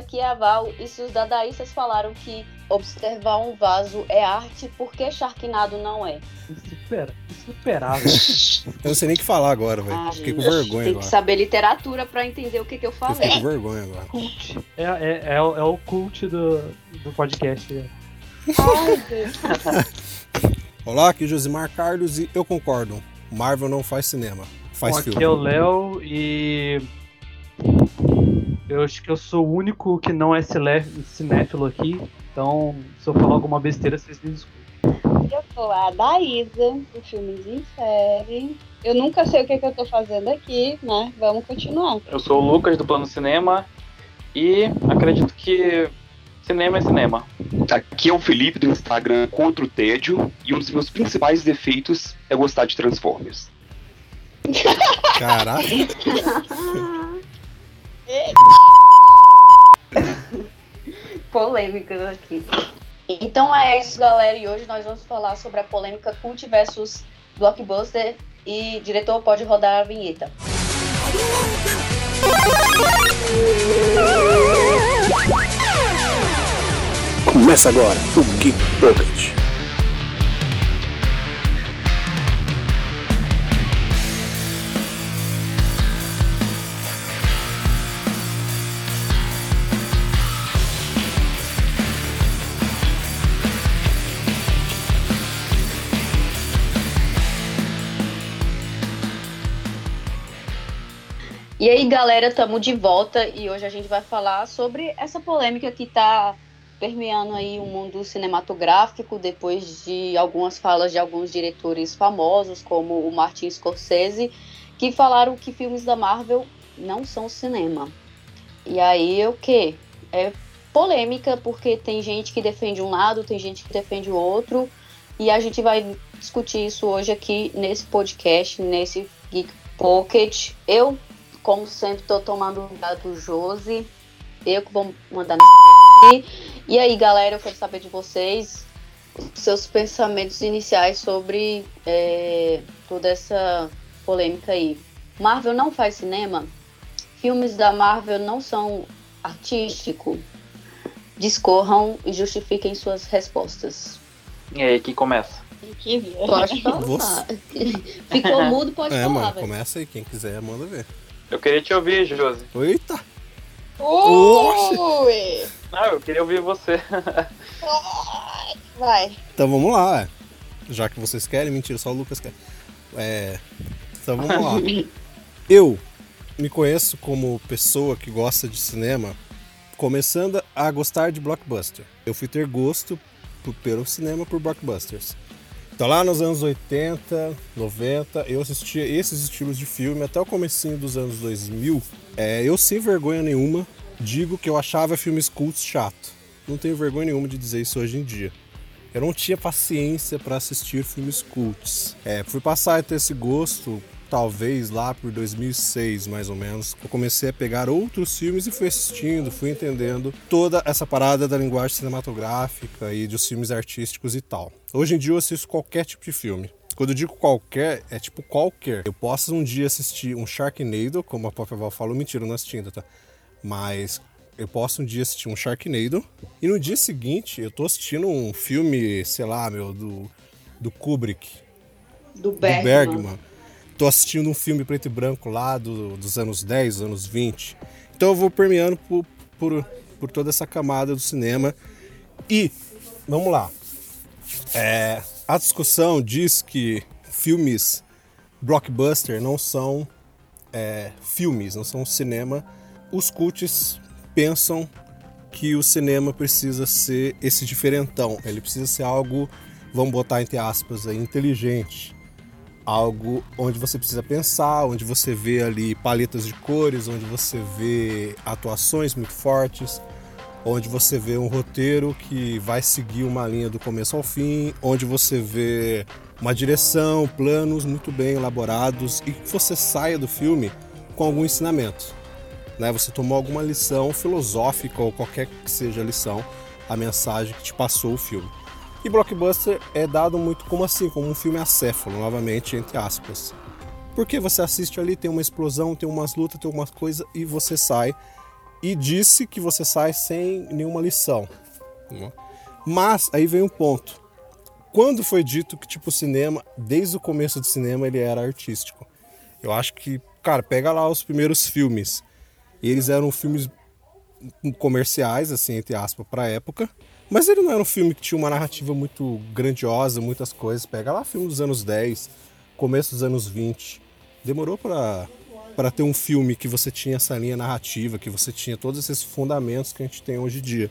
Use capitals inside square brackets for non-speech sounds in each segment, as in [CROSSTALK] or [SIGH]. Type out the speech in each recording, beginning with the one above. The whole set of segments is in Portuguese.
Aqui é a Val. E se os dadaístas falaram que observar um vaso é arte, por que Sharknado não é? Supera, superável. Eu não sei nem o que falar agora, velho. Ah, Fiquei com gente, vergonha Tem agora. que saber literatura pra entender o que, que eu Eu falei. fiquei com vergonha agora. Cult. É, é, é, o- é o cult do, do podcast. né? [LAUGHS] Olá, aqui é Josimar Carlos e eu concordo. Marvel não faz cinema, faz Bom, filme. aqui é o Léo e. Eu acho que eu sou o único que não é cinéfilo aqui. Então, se eu falar alguma besteira, vocês me desculpem. Eu sou a Daísa, do Filmes em Série. Eu nunca sei o que, que eu tô fazendo aqui, né? Vamos continuar. Eu sou o Lucas do Plano Cinema e acredito que cinema é cinema. Aqui é o Felipe do Instagram Contra o Tédio e um dos meus principais defeitos é gostar de Transformers. Caraca, [LAUGHS] Polêmicas aqui. Então é isso, galera. E hoje nós vamos falar sobre a polêmica Cult versus Blockbuster. E diretor pode rodar a vinheta. Começa agora o Geek Pocket. E aí, galera, estamos de volta e hoje a gente vai falar sobre essa polêmica que está permeando aí o mundo cinematográfico depois de algumas falas de alguns diretores famosos, como o Martin Scorsese, que falaram que filmes da Marvel não são cinema. E aí, o que? É polêmica porque tem gente que defende um lado, tem gente que defende o outro, e a gente vai discutir isso hoje aqui nesse podcast, nesse Geek Pocket. Eu como sempre, tô tomando lugar do Josi. Eu que vou mandar aqui. E aí, galera, eu quero saber de vocês os seus pensamentos iniciais sobre é, toda essa polêmica aí. Marvel não faz cinema? Filmes da Marvel não são artístico? Discorram e justifiquem suas respostas. E aí, quem começa? Que Pode [LAUGHS] falar. Você. Ficou mudo, pode é, falar, mano, velho. começa aí. Quem quiser, manda ver. Eu queria te ouvir, Josi. Eita! Ui! Não, eu queria ouvir você. Vai. Então vamos lá, é. já que vocês querem, mentira, só o Lucas quer. É, então vamos lá. [LAUGHS] Eu me conheço como pessoa que gosta de cinema, começando a gostar de blockbuster. Eu fui ter gosto por- pelo cinema por blockbusters. Então lá nos anos 80, 90, eu assistia esses estilos de filme até o comecinho dos anos 2000. É, eu sem vergonha nenhuma digo que eu achava filmes cultos chato. Não tenho vergonha nenhuma de dizer isso hoje em dia. Eu não tinha paciência para assistir filmes cults. É, fui passar a ter esse gosto, talvez lá por 2006, mais ou menos. Eu comecei a pegar outros filmes e fui assistindo, fui entendendo toda essa parada da linguagem cinematográfica e dos filmes artísticos e tal. Hoje em dia eu assisto qualquer tipo de filme. Quando eu digo qualquer, é tipo qualquer. Eu posso um dia assistir um Sharknado, como a própria Val falou, mentira, não assisti ainda, tá? Mas eu posso um dia assistir um Sharknado e no dia seguinte eu tô assistindo um filme, sei lá, meu, do, do Kubrick, Do do Bergman. Tô assistindo um filme preto e branco lá do- dos anos 10, anos 20. Então eu vou permeando por, por, por toda essa camada do cinema. E, vamos lá. É, a discussão diz que filmes blockbuster não são é, filmes, não são cinema. Os cults pensam que o cinema precisa ser esse diferentão. Ele precisa ser algo, vamos botar entre aspas, aí, inteligente. Algo onde você precisa pensar, onde você vê ali paletas de cores, onde você vê atuações muito fortes, onde você vê um roteiro que vai seguir uma linha do começo ao fim, onde você vê uma direção, planos muito bem elaborados e que você saia do filme com algum ensinamento. Né? Você tomou alguma lição filosófica ou qualquer que seja a lição, a mensagem que te passou o filme. E blockbuster é dado muito como assim, como um filme acéfalo, novamente, entre aspas. Porque você assiste ali, tem uma explosão, tem umas lutas, tem algumas coisas e você sai e disse que você sai sem nenhuma lição. né? Mas aí vem um ponto. Quando foi dito que tipo o cinema, desde o começo do cinema ele era artístico? Eu acho que, cara, pega lá os primeiros filmes. Eles eram filmes comerciais, assim, entre aspas, para época. Mas ele não era um filme que tinha uma narrativa muito grandiosa, muitas coisas. Pega lá filme dos anos 10, começo dos anos 20. Demorou para para ter um filme que você tinha essa linha narrativa, que você tinha todos esses fundamentos que a gente tem hoje em dia.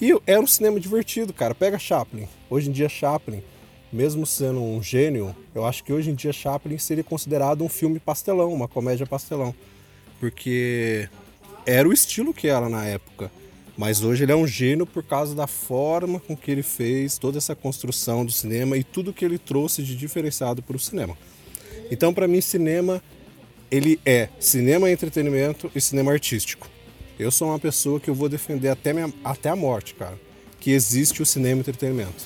E era um cinema divertido, cara. Pega Chaplin. Hoje em dia Chaplin, mesmo sendo um gênio, eu acho que hoje em dia Chaplin seria considerado um filme pastelão, uma comédia pastelão. Porque era o estilo que era na época. Mas hoje ele é um gênio por causa da forma com que ele fez toda essa construção do cinema e tudo que ele trouxe de diferenciado para o cinema. Então, para mim, cinema ele é cinema entretenimento e cinema artístico. Eu sou uma pessoa que eu vou defender até, minha, até a morte, cara, que existe o cinema entretenimento.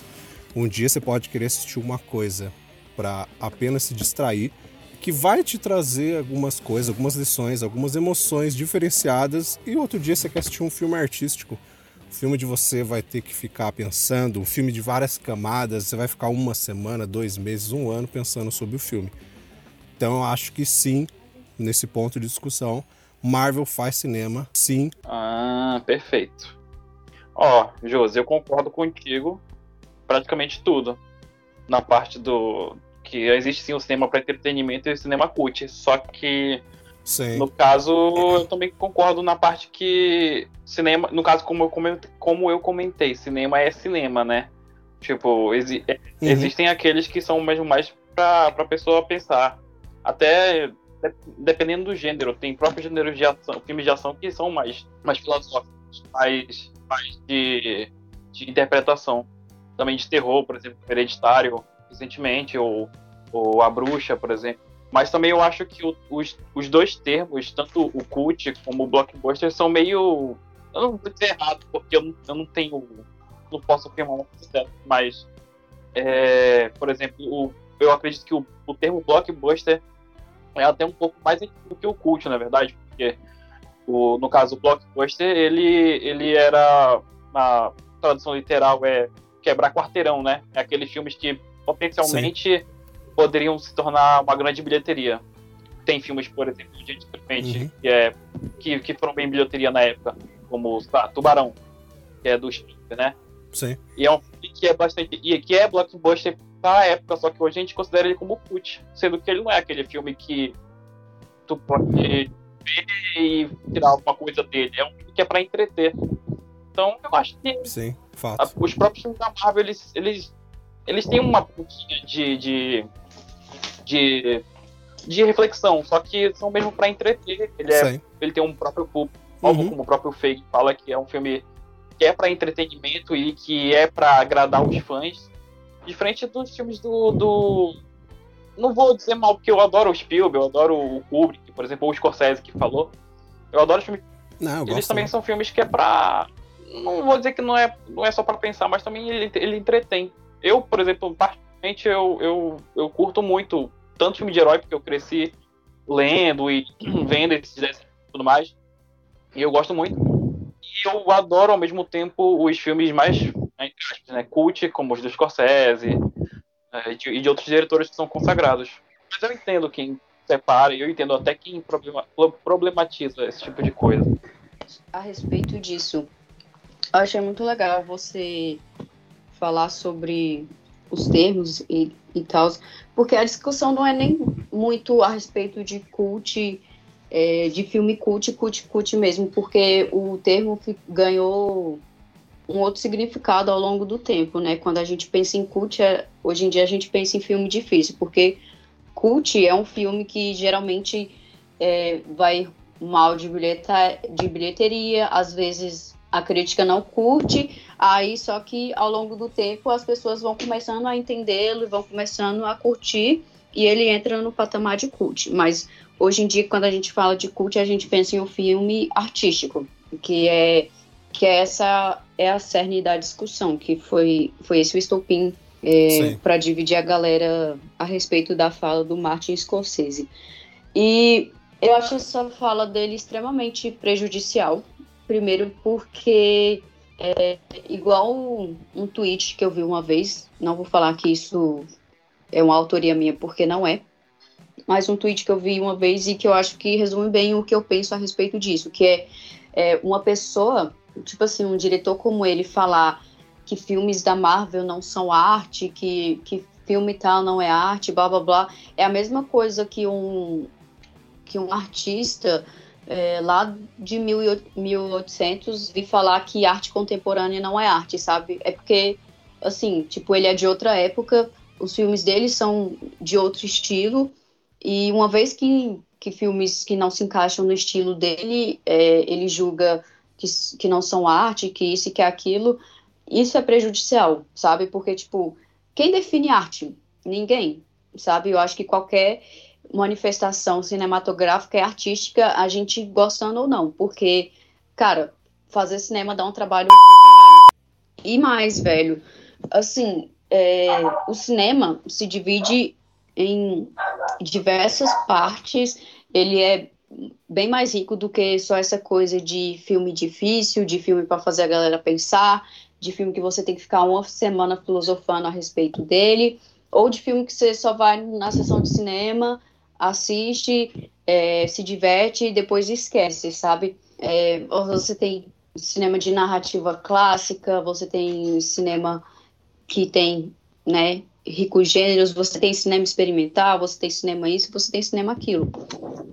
Um dia você pode querer assistir uma coisa para apenas se distrair, que vai te trazer algumas coisas, algumas lições, algumas emoções diferenciadas, e outro dia você quer assistir um filme artístico. Um filme de você vai ter que ficar pensando, um filme de várias camadas, você vai ficar uma semana, dois meses, um ano pensando sobre o filme. Então eu acho que sim, nesse ponto de discussão, Marvel faz cinema, sim. Ah, perfeito. Ó, Josi, eu concordo contigo praticamente tudo. Na parte do. Que existe sim o cinema para entretenimento e o cinema cult. Só que, Sim. no caso, eu também concordo na parte que. Cinema. No caso, como eu comentei, como eu comentei cinema é cinema, né? Tipo, exi- é- Uhum. existem aqueles que são mesmo mais pra, pra pessoa pensar. Até de- dependendo do gênero, tem próprios gêneros de ação, filmes de ação que são mais, mais filosóficos, mais, mais de, de interpretação. Também de terror, por exemplo, Hereditário, recentemente, ou, ou A Bruxa, por exemplo. Mas também eu acho que o- os, os dois termos, tanto o cult como o blockbuster, são meio. Eu não vou dizer errado, porque eu não, eu não tenho. Não posso afirmar uma coisa mas. é, por exemplo, o- eu acredito que o, o termo blockbuster é até um pouco mais antigo do que o cult, na verdade, porque o, no caso o blockbuster ele, ele era na tradução literal é quebrar quarteirão, né? É aqueles filmes que potencialmente poderiam se tornar uma grande bilheteria. Tem filmes, por exemplo, de antigamente Uhum. que, é, que, que foram bem bilheteria na época, como lá, Tubarão, que é do Spielberg, né? Sim. E é um filme que é bastante. E que é blockbuster pra época, só que hoje a gente considera ele como cult. Sendo que ele não é aquele filme que tu pode ver e tirar alguma coisa dele. É um filme que é pra entreter. Então eu acho que Sim, a- fato. os próprios filmes da Marvel, eles, eles, eles têm uma pontinha de, de, de, de reflexão, só que são mesmo pra entreter. Ele, é, Sim. ele tem um próprio público, Uhum. como o próprio Feig fala, que é um filme que é pra entretenimento e que é pra agradar os fãs. Diferente dos filmes do, do. Não vou dizer mal, porque eu adoro o Spielberg, eu adoro o Kubrick, por exemplo, ou o Scorsese que falou. Eu adoro os filmes Não, eles também são filmes que é pra. Não vou dizer que não é, não é só pra pensar, mas também ele, ele entretém. Eu, por exemplo, particularmente, eu, eu, eu curto muito tanto filme de herói, porque eu cresci lendo e [CLEARS THROAT] vendo esses desenhos e tudo mais. E eu gosto muito. E eu adoro, ao mesmo tempo, os filmes mais, aspas, né, cult, como os do Scorsese eh, e de, e de outros diretores que são consagrados. Mas eu entendo quem separa, e eu entendo até quem problema- problematiza esse tipo de coisa. a respeito disso. Eu achei muito legal você falar sobre os termos e, e tal, porque a discussão não é nem muito a respeito de cult, é, de filme cult, cult, cult mesmo, porque o termo ganhou um outro significado ao longo do tempo, né? Quando a gente pensa em cult, é- hoje em dia a gente pensa em filme difícil, porque cult é um filme que geralmente é, vai mal de, bilheta, de bilheteria, às vezes a crítica não curte, aí só que ao longo do tempo as pessoas vão começando a entendê-lo, vão começando a curtir e ele entra no patamar de cult. Mas hoje em dia, quando a gente fala de cult, a gente pensa em um filme artístico, que é que é essa é a cerne da discussão, que foi, foi esse o estopim Sim. para dividir a galera a respeito da fala do Martin Scorsese. E eu acho essa fala dele extremamente prejudicial, Primeiro porque é igual um tweet que eu vi uma vez, não vou falar que isso é uma autoria minha, porque não é, mas um tweet que eu vi uma vez e que eu acho que resume bem o que eu penso a respeito disso, que é, é uma pessoa, tipo assim, um diretor como ele falar que filmes da Marvel não são arte, que, que filme tal não é arte, blá blá blá, é a mesma coisa que um, que um artista é, lá de 1800 vir falar que arte contemporânea não é arte, sabe? É porque, assim, tipo, ele é de outra época, os filmes dele são de outro estilo, e uma vez que, que filmes que não se encaixam no estilo dele, é, ele julga que, que não são arte, que isso e que aquilo, isso é prejudicial, sabe? Porque, tipo, quem define arte? Ninguém, sabe? Eu acho que qualquer manifestação cinematográfica e artística, a gente gostando ou não, porque, cara, fazer cinema dá um trabalho. E mais, velho, assim, é, o cinema se divide em diversas partes, ele é bem mais rico do que só essa coisa de filme difícil, de filme para fazer a galera pensar, de filme que você tem que ficar uma semana filosofando a respeito dele, ou de filme que você só vai na sessão de cinema assiste, é, se diverte e depois esquece, sabe? É, você tem cinema de narrativa clássica, você tem cinema que tem, né, ricos gêneros, você tem cinema experimental, você tem cinema isso, você tem cinema aquilo.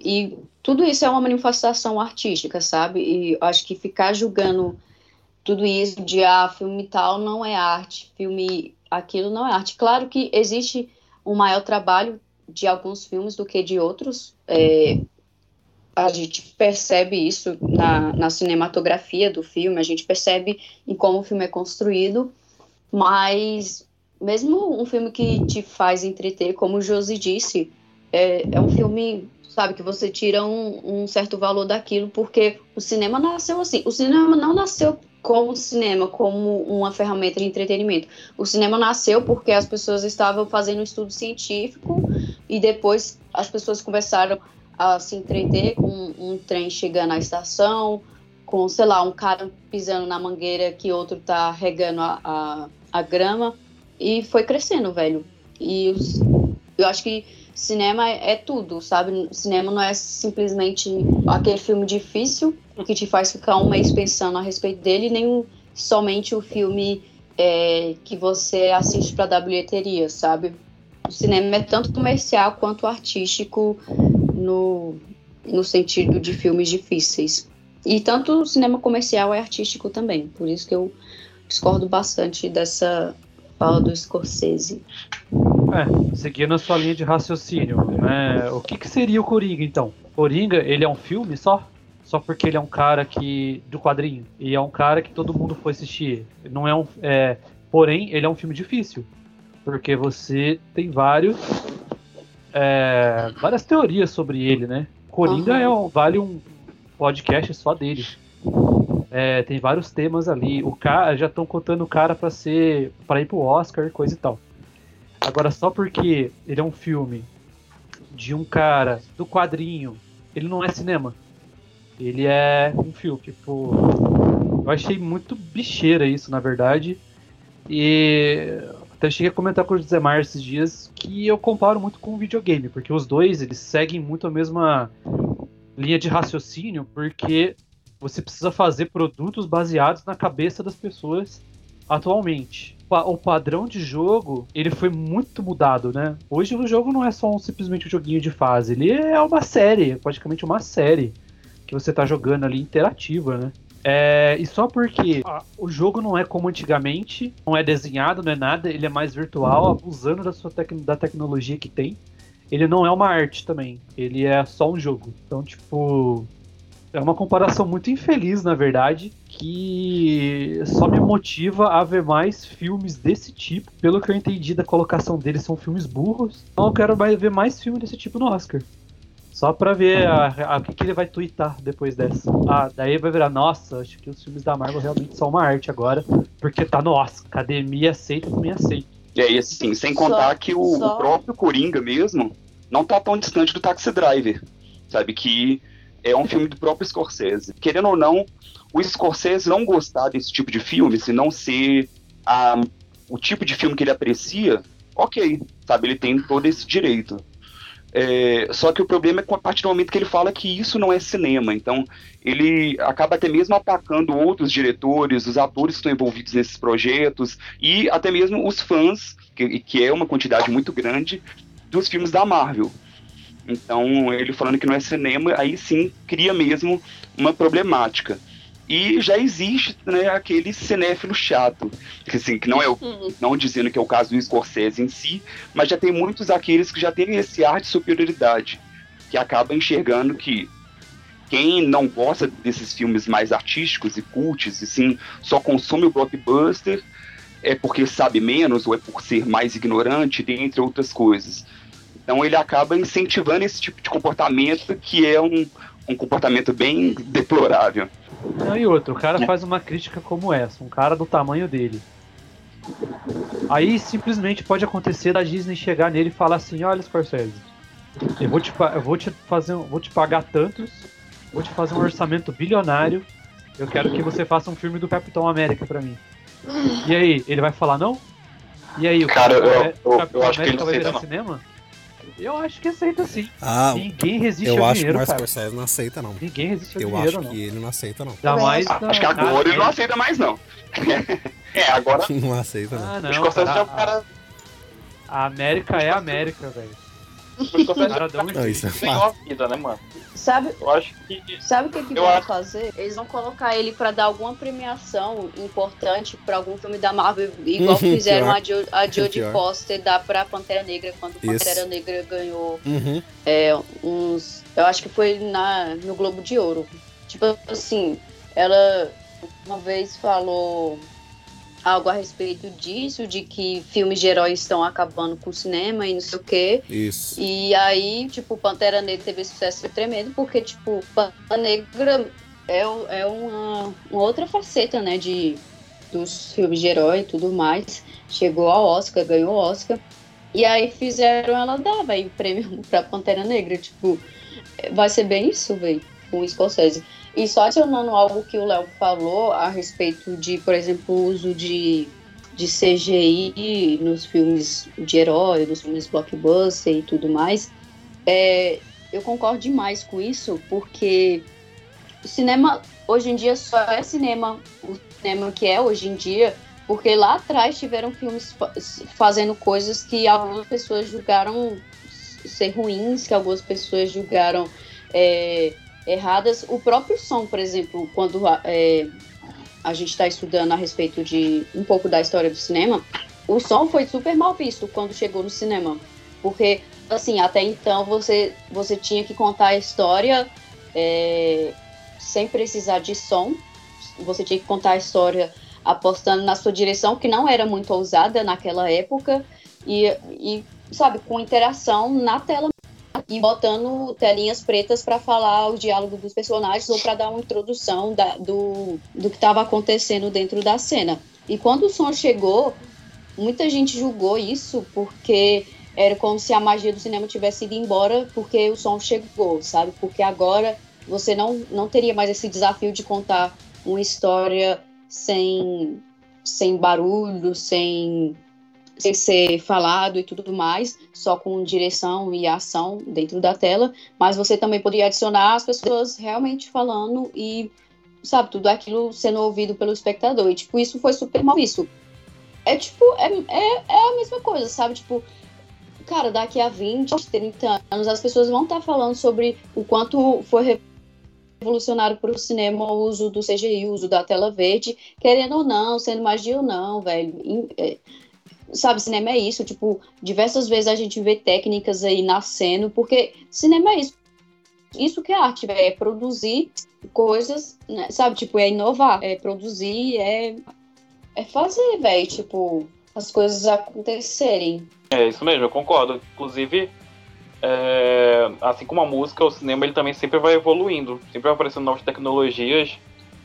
E tudo isso é uma manifestação artística, sabe? E acho que ficar julgando tudo isso de ah, filme tal não é arte, filme aquilo não é arte. Claro que existe um maior trabalho de alguns filmes do que de outros. É, a gente percebe isso na, na cinematografia do filme, a gente percebe em como o filme é construído, mas mesmo um filme que te faz entreter, como o Josi disse, é, é um filme, sabe, que você tira um, um certo valor daquilo, porque o cinema nasceu assim. O cinema não nasceu como cinema, como uma ferramenta de entretenimento. O cinema nasceu porque as pessoas estavam fazendo um estudo científico e depois as pessoas começaram a se entreter com um trem chegando à estação, com, sei lá, um cara pisando na mangueira que outro tá regando a, a, a grama, e foi crescendo, velho. E os, eu acho que cinema é, tudo, sabe? Cinema não é simplesmente aquele filme difícil que te faz ficar um mês pensando a respeito dele, nem somente o filme é, que você assiste para dar bilheteria, sabe? O cinema é tanto comercial quanto artístico no, no sentido de filmes difíceis. E tanto o cinema comercial é artístico também, por isso que eu discordo bastante dessa fala do Scorsese. É, seguindo a sua linha de raciocínio, né, o que, que seria o Coringa então? Coringa, ele é um filme só? Só porque ele é um cara que. do quadrinho. E é um cara que todo mundo foi assistir. Não é um. É, porém, ele é um filme difícil. Porque você tem vários. É, várias teorias sobre ele, né? Coringa uhum. é um, vale um podcast só dele. É, tem vários temas ali. O cara já estão contando o cara para ser para ir pro Oscar, coisa e tal. Agora só porque ele é um filme de um cara do quadrinho, ele não é cinema. Ele é um filme, tipo. Eu achei muito bicheira isso, na verdade. E até cheguei a comentar com o José Mar esses dias que eu comparo muito com o videogame, porque os dois eles seguem muito a mesma linha de raciocínio, porque você precisa fazer produtos baseados na cabeça das pessoas atualmente. O padrão de jogo, ele foi muito mudado, né? Hoje o jogo não é só um, simplesmente um joguinho de fase, ele é uma série, praticamente uma série que você tá jogando ali interativa, né? É, e só porque a, o jogo não é como antigamente, não é desenhado, não é nada, ele é mais virtual, abusando da sua tec da tecnologia que tem. Ele não é uma arte também, ele é só um jogo. Então, tipo, é uma comparação muito infeliz, na verdade, que só me motiva a ver mais filmes desse tipo. Pelo que eu entendi da colocação deles, são filmes burros. Então eu quero ver mais filmes desse tipo no Oscar. Só pra ver o que, que ele vai twittar depois dessa. Ah, daí vai virar, nossa, acho que os filmes da Marvel realmente são uma arte agora, porque tá no Oscar. Academia aceita, também aceita. E aí, assim, sem contar só, que o, só... o, próprio Coringa mesmo não tá tão distante do Taxi Driver, sabe? Que é um filme do próprio Scorsese. Querendo ou não, o Scorsese não gostar desse tipo de filme, se não ser a, o tipo de filme que ele aprecia, ok, sabe? Ele tem todo esse direito. É, só que o problema é com a partir do momento que ele fala que isso não é cinema. Então, ele acaba até mesmo atacando outros diretores, os atores que estão envolvidos nesses projetos e até mesmo os fãs, que, que é uma quantidade muito grande, dos filmes da Marvel. Então, ele falando que não é cinema, aí sim cria mesmo uma problemática. E já existe né, aquele cinéfilo chato, que, assim, que não é o, não dizendo que é o caso do Scorsese em si, mas já tem muitos aqueles que já têm esse ar de superioridade, que acaba enxergando que quem não gosta desses filmes mais artísticos e cults, e sim, só consome o blockbuster, é porque sabe menos ou é por ser mais ignorante, entre outras coisas. Então ele acaba incentivando esse tipo de comportamento que é um, um comportamento bem deplorável. Não, e outro, o cara faz uma crítica como essa, um cara do tamanho dele. Aí simplesmente pode acontecer da Disney chegar nele e falar assim, olha Scorsese, eu vou te, eu vou te fazer, vou te pagar tantos, vou te fazer um orçamento bilionário, eu quero que você faça um filme do Capitão América pra mim. E aí, ele vai falar não? E aí, o Cara, Capitão, eu- eu- o Capitão eu acho que ele América vai virar não. cinema? Eu acho que aceita sim. Ah, Ninguém resiste eu ao acho que o dinheiro, Marcos. Scorsese não aceita, não. Ninguém resiste ao Eu dinheiro, acho não. que ele não aceita, não. Ainda mais Ah, acho que agora na- ele não aceita mais, não. [LAUGHS] é, agora Não aceita, não. Ah, o não, Scorsese cara, já é um cara. a América é a América, velho. Cara Não, isso é que a vida, né, mano? Sabe, Eu acho que. sabe o que, que Eu vão acho- fazer? Eles vão colocar ele pra dar alguma premiação importante pra algum filme da Marvel, igual [LAUGHS] fizeram a, jo a [LAUGHS] Jodie. Foster dar pra Pantera Negra, quando Isso. Pantera Negra ganhou Uhum. é, uns. Eu acho que foi na, no Globo de Ouro. Tipo assim, ela uma vez falou algo a respeito disso, de que filmes de heróis estão acabando com o cinema e não sei o quê. Isso. E aí, tipo, Pantera Negra teve sucesso tremendo, porque, tipo, Pantera Negra é, é uma, uma outra faceta, né, de, dos filmes de herói e tudo mais. Chegou ao Oscar, ganhou o Oscar. E aí fizeram ela dar, velho, o prêmio [LAUGHS] pra Pantera Negra. Tipo, vai ser bem isso, velho, com o Scorsese. E só adicionando algo que o Léo falou a respeito de, por exemplo, o uso de, de CGI nos filmes de herói, nos filmes blockbuster e tudo mais, é, eu concordo demais com isso, porque o cinema hoje em dia só é cinema, o cinema que é hoje em dia, porque lá atrás tiveram filmes fa- fazendo coisas que algumas pessoas julgaram ser ruins, que algumas pessoas julgaram é, erradas. O próprio som, por exemplo, quando é, a gente está estudando a respeito de um pouco da história do cinema, o som foi super mal visto quando chegou no cinema. Porque, assim, até então você, você tinha que contar a história é, sem precisar de som. Você tinha que contar a história apostando na sua direção, que não era muito ousada naquela época. E, e sabe, com interação na tela e botando telinhas pretas para falar o diálogo dos personagens ou para dar uma introdução da- do, do que estava acontecendo dentro da cena. E quando o som chegou, muita gente julgou isso porque era como se a magia do cinema tivesse ido embora porque o som chegou, sabe? Porque agora você não, não teria mais esse desafio de contar uma história sem, sem barulho, sem sem ser falado e tudo mais, só com direção e ação dentro da tela, mas você também poderia adicionar as pessoas realmente falando e, sabe, tudo aquilo sendo ouvido pelo espectador. E, tipo, isso foi super mal visto. É, tipo, é, é, é a mesma coisa, sabe? Tipo, cara, daqui a 20, 30 anos, as pessoas vão estar falando sobre o quanto foi revolucionário para o cinema o uso do CGI, o uso da tela verde, querendo ou não, sendo magia ou não, velho. É, sabe, cinema é isso, tipo, diversas vezes a gente vê técnicas aí nascendo, porque cinema é isso. Isso que é arte, velho, é produzir coisas, né, sabe, tipo, é inovar, é produzir, é, é fazer, velho, tipo, as coisas acontecerem. É isso mesmo, eu concordo. Inclusive, é, assim como a música, o cinema ele também sempre vai evoluindo, sempre vai aparecendo novas tecnologias.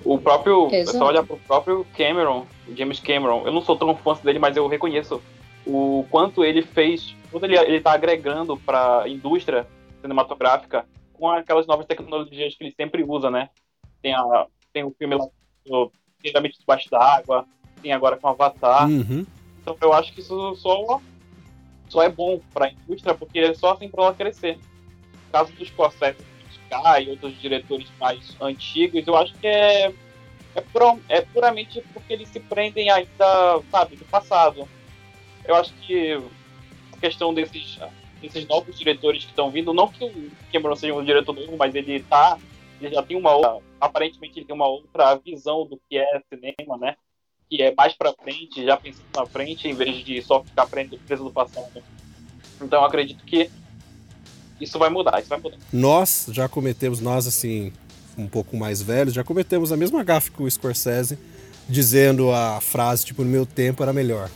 O próprio, Exato. só olhar pro próprio Cameron, James Cameron. Eu não sou tão fã dele, mas eu reconheço o quanto ele fez, quanto ele, ele tá agregando para a indústria cinematográfica com aquelas novas tecnologias que ele sempre usa, né? Tem, a, tem o filme lá, Pirâmide debaixo d'água, tem agora com Avatar. Uhum. Então eu acho que isso só, só é bom pra indústria, porque é só assim pra ela crescer. No caso dos Scorsese e outros diretores mais antigos, eu acho que é, é, pura- é puramente porque eles se prendem ainda, sabe, do passado. Eu acho que a questão desses, desses novos diretores que estão vindo, não que o Cameron seja um diretor novo, mas ele tá. Ele já tem uma outra. Aparentemente ele tem uma outra visão do que é cinema, né? Que é mais pra frente, já pensando na frente, em vez de só ficar preso no passado. Então acredito que isso vai mudar, isso vai mudar. Nós já cometemos, nós assim, um pouco mais velhos, já cometemos a mesma gafe que o Scorsese, dizendo a frase, tipo, no meu tempo era melhor.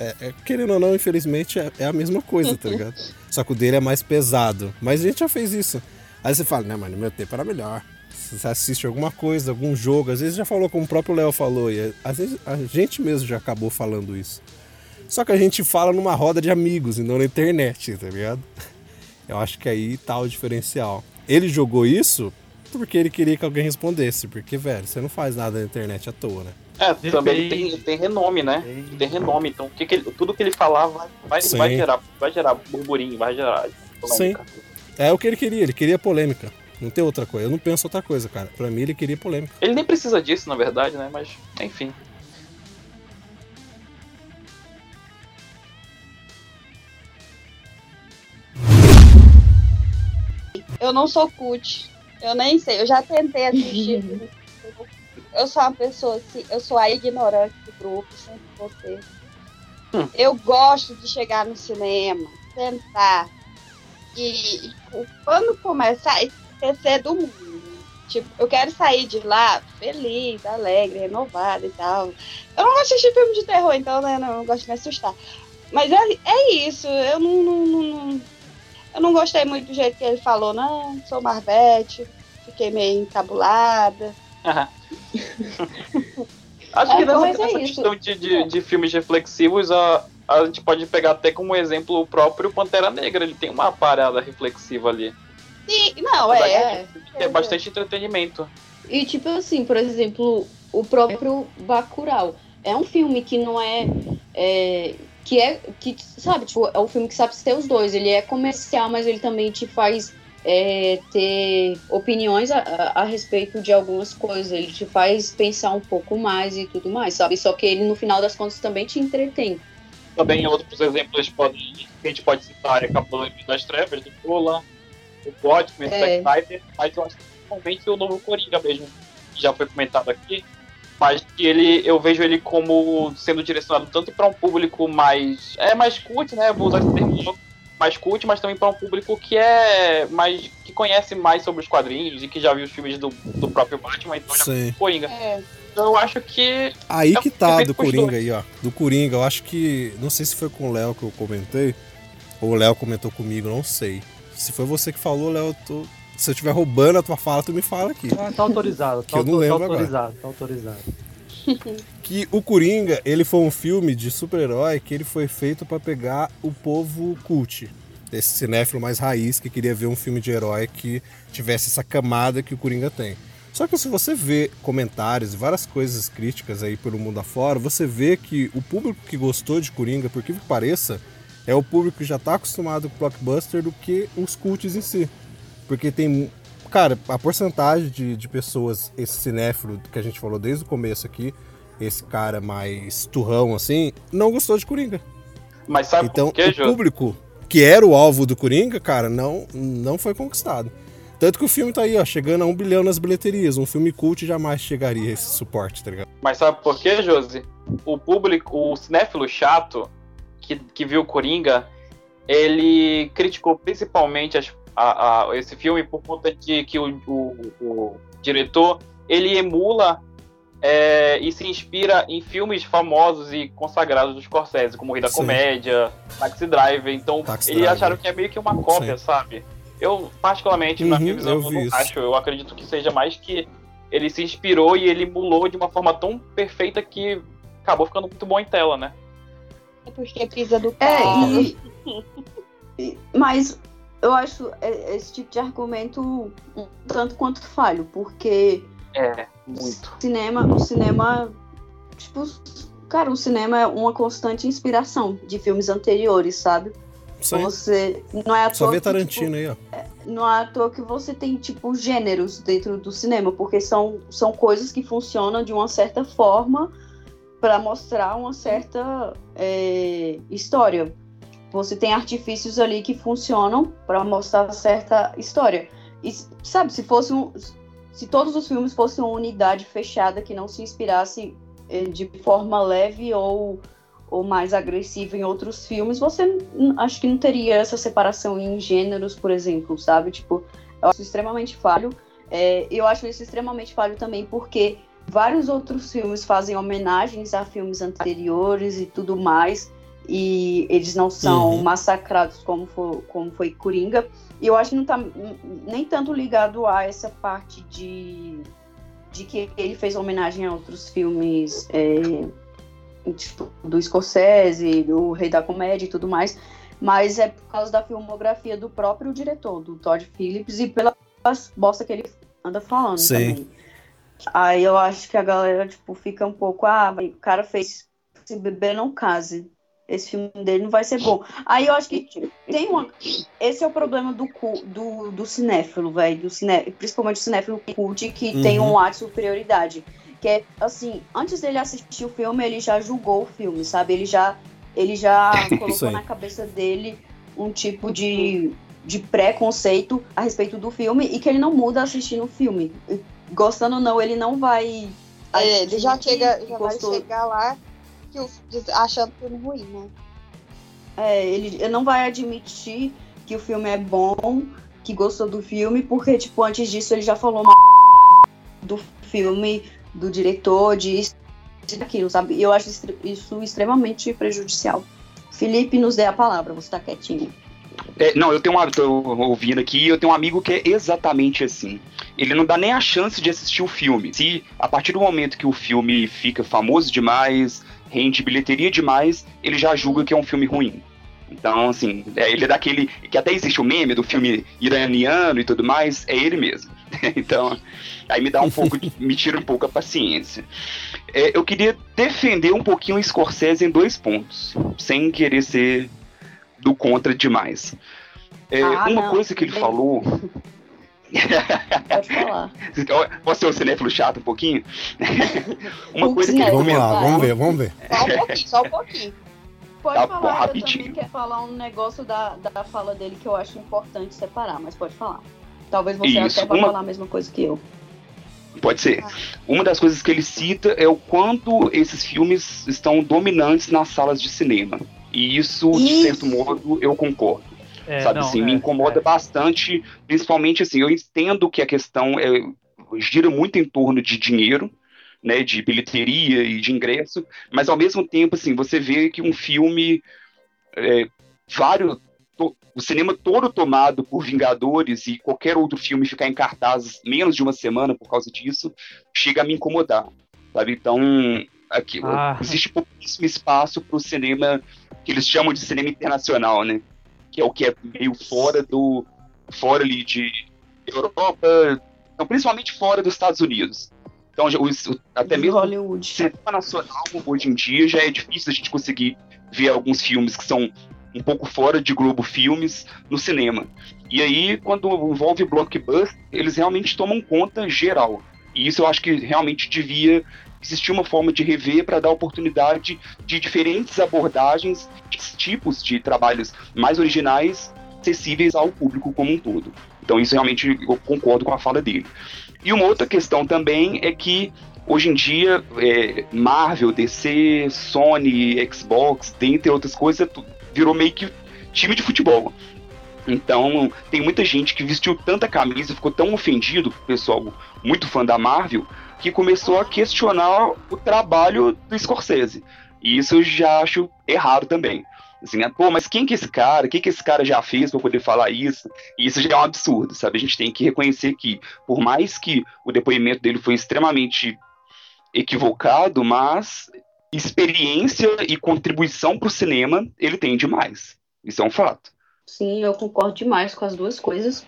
É, é, querendo ou não, infelizmente, é, é a mesma coisa, tá ligado? [LAUGHS] Só que o dele é mais pesado. Mas a gente já fez isso. Aí você fala, né, mano, no meu tempo era melhor. Você assiste alguma coisa, algum jogo, às vezes já falou como o próprio Léo falou, e às vezes a gente mesmo já acabou falando isso. Só que a gente fala numa roda de amigos e não na internet, tá ligado? Eu acho que aí tá o diferencial. Ele jogou isso porque ele queria que alguém respondesse, porque, velho, você não faz nada na internet à toa, né? É, também ele Depende. tem, tem renome, né? Depende. Tem renome, então o que que ele- tudo que ele falar vai, vai, Sim. vai, gerar, vai gerar burburinho, vai gerar. polêmica. É o que ele queria, ele queria polêmica. Não tem outra coisa. Eu não penso outra coisa, cara. Pra mim, ele queria polêmica. Ele nem precisa disso, na verdade, né? Mas, enfim. Eu não sou cult. Eu nem sei. Eu já tentei assistir. [LAUGHS] eu sou uma pessoa assim. Eu sou a ignorante do grupo, sempre você. Hum. Eu gosto de chegar no cinema, sentar e, e quando começar, esquecer do mundo. Tipo, eu quero sair de lá feliz, alegre, renovada e tal. Eu não gosto de assistir filme de terror, então né, não, eu gosto de me assustar. Mas é, é isso, eu não- não- não- eu não gostei muito do jeito que ele falou, não, sou Marvete, fiquei meio encabulada. [LAUGHS] Acho É, que nessa, é nessa isso. questão de, de, de filmes reflexivos, a, a gente pode pegar até como exemplo o próprio Pantera Negra. Ele tem uma parada reflexiva ali. Sim, não, é. É. É bastante entretenimento. E tipo assim, por exemplo, o próprio Bacurau é um filme que não é, é, que é que sabe, tipo, é um filme que sabe ser os dois. Ele é comercial, mas ele também te faz é, ter opiniões a, a, a respeito de algumas coisas. Ele te faz pensar um pouco mais e tudo mais, sabe? Só que ele no final das contas também te entretém. Também outros exemplos podem, que a gente pode citar é Cavaleiro das Trevas, do Nolan, o Batman, É. o Zack Snyder, mas eu acho que principalmente o novo Coringa mesmo, que já foi comentado aqui, mas que ele, eu vejo ele como sendo direcionado tanto para um público mais, é mais cult, né, vou usar esse termo, mais cult, mas também para um público que é mais, que conhece mais sobre os quadrinhos e que já viu os filmes do, do próprio Batman, então já Sim. Coringa. É. Então eu acho que Aí É que tá do Coringa dois. aí, ó. Do Coringa, eu acho que. Não sei se foi com o Léo que eu comentei. Ou o Léo comentou comigo, não sei. Se foi você que falou, Léo, eu tô- se eu estiver roubando a tua fala, tu me fala aqui. Ah, tá autorizado, Que tá, eu não auto- tá lembro agora. autorizado, tá autorizado. [LAUGHS] Que o Coringa, ele foi um filme de super-herói que ele foi feito pra pegar o povo cult. Esse cinéfilo mais raiz que queria ver um filme de herói que tivesse essa camada que o Coringa tem. Só que se você vê comentários e várias coisas críticas aí pelo mundo afora, você vê que o público que gostou de Coringa, por que que pareça, é o público que já tá acostumado com blockbuster do que os cults em si. Porque tem. Cara, a porcentagem de, de pessoas, esse cinéfilo que a gente falou desde o começo aqui, esse cara mais turrão assim, não gostou de Coringa. mas sabe Então, por quê, o público que era o alvo do Coringa, cara, não, não foi conquistado. Tanto que o filme tá aí, ó, chegando a um bilhão nas bilheterias. Um filme cult jamais chegaria a esse suporte, tá ligado? Mas sabe por quê, Josi? O público, o cinéfilo chato que, que viu Coringa, ele criticou principalmente as- a- a- esse filme por conta de que o, o- o diretor ele emula é, e se inspira em filmes famosos e consagrados do Scorsese, como Rei da Sim. Comédia, Taxi Driver. Então, Taxi eles Driver. acharam que é meio que uma cópia, Sim. sabe? Eu, particularmente, na Uhum, minha visão, eu eu não isso. acho. Eu acredito que seja mais que ele se inspirou e ele emulou de uma forma tão perfeita que acabou ficando muito bom em tela, né? É porque pisa do É, carro. e, e- mas eu acho é- esse tipo de argumento um tanto quanto falho, porque É, muito. cinema, o cinema, tipo, cara, o cinema é uma constante inspiração de filmes anteriores, sabe? Isso aí. Você não é à Só toa vê que, Tarantino aí, ó. tipo, não é à toa que você tem tipo gêneros dentro do cinema, porque são, são coisas que funcionam de uma certa forma para mostrar uma certa é, história. Você tem artifícios ali que funcionam para mostrar certa história. E sabe, se fosse um, se todos os filmes fossem uma unidade fechada que não se inspirasse eh, de forma leve ou, ou mais agressiva em outros filmes, você acho que não teria essa separação em gêneros, por exemplo, sabe? Tipo, eu acho extremamente falho. É, eu acho isso extremamente falho também porque vários outros filmes fazem homenagens a filmes anteriores e tudo mais, e eles não são Uhum. massacrados como foi, como foi Coringa. E eu acho que não tá nem tanto ligado a essa parte de, de que ele fez homenagem a outros filmes, é, tipo, do Scorsese, do Rei da Comédia e tudo mais, mas é por causa da filmografia do próprio diretor, do Todd Phillips, e pela bosta que ele anda falando Sim. também. Aí eu acho que a galera, tipo, fica um pouco, ah, o cara fez se beber não case. Esse filme dele não vai ser bom. Aí eu acho que tem uma. Esse é o problema do, cu- do, do cinéfilo, velho. Do ciné, principalmente o cinéfilo cult, que Uhum. tem um ar de superioridade. Que é assim, antes dele assistir o filme, ele já julgou o filme, sabe? Ele já, ele já [LAUGHS] colocou na cabeça dele um tipo de, de preconceito a respeito do filme e que ele não muda assistindo o filme. Gostando ou não, ele não vai. É, ele já chega, que já vai chegar lá que o, achando o filme ruim, né? É, ele, ele não vai admitir que o filme é bom, que gostou do filme, porque, tipo, antes disso ele já falou uma [LAUGHS] do filme, do diretor, disso e daquilo, sabe? E eu acho isso, extremamente prejudicial. Felipe, nos dê a palavra, você tá quietinho. É, não, eu tenho uma. tô ouvindo aqui, eu tenho um amigo que é exatamente assim. Ele não dá nem a chance de assistir o filme. Se a partir do momento que o filme fica famoso demais, rende bilheteria demais, ele já julga que é um filme ruim. Então, assim, é, ele é daquele. que até existe o meme do filme iraniano e tudo mais, é ele mesmo. [LAUGHS] então, aí me dá um pouco. me tira um pouco a paciência. É, eu queria defender um pouquinho o Scorsese em dois pontos, sem querer ser do contra demais. É, Ah, uma não, coisa que ele bem- falou. Pode falar. Posso ser um cinéfilo chato um pouquinho? [LAUGHS] uma Um coisa que ele. Vamos lá, vamos ver, vamos ver. Só um pouquinho, só um pouquinho. Pode Tá bom, falar, eu rapidinho. também quero falar um negócio da, da fala dele que eu acho importante separar, mas pode falar. Talvez você Isso, até vá uma- falar a mesma coisa que eu. Pode ser. Uma das coisas que ele cita é o quanto esses filmes estão dominantes nas salas de cinema. E isso, de Isso. certo modo, eu concordo. É, sabe não, assim, é, me incomoda é. bastante, principalmente assim, eu entendo que a questão é, gira muito em torno de dinheiro, né, de bilheteria e de ingresso, mas ao mesmo tempo, assim, você vê que um filme, é, vários, to- o cinema todo tomado por Vingadores e qualquer outro filme ficar em cartaz menos de uma semana por causa disso, chega a me incomodar, sabe? Então, aqui, Ah. existe pouquíssimo espaço para o cinema que eles chamam de cinema internacional, né? Que é o que é meio fora do. fora ali de Europa, então, principalmente fora dos Estados Unidos. Então, os- o- até de mesmo Hollywood. cinema nacional, hoje em dia, já é difícil a gente conseguir ver alguns filmes que são um pouco fora de Globo Filmes no cinema. E aí, quando envolve blockbuster, eles realmente tomam conta geral. E isso eu acho que realmente devia existir uma forma de rever para dar oportunidade de diferentes abordagens, tipos de trabalhos mais originais, acessíveis ao público como um todo. Então isso realmente eu concordo com a fala dele. E uma outra questão também é que hoje em dia é, Marvel, DC, Sony, Xbox, dentre outras coisas, tu- virou meio que time de futebol. Então, tem muita gente que vestiu tanta camisa, ficou tão ofendido, pessoal muito fã da Marvel, que começou a questionar o trabalho do Scorsese. E isso eu já acho errado também. Assim, né? pô, mas quem que é esse cara? O que que esse cara já fez para poder falar isso? E isso já é um absurdo, sabe? A gente tem que reconhecer que, por mais que o depoimento dele foi extremamente equivocado, mas experiência e contribuição para o cinema ele tem demais. Isso é um fato. Sim, eu concordo demais com as duas coisas.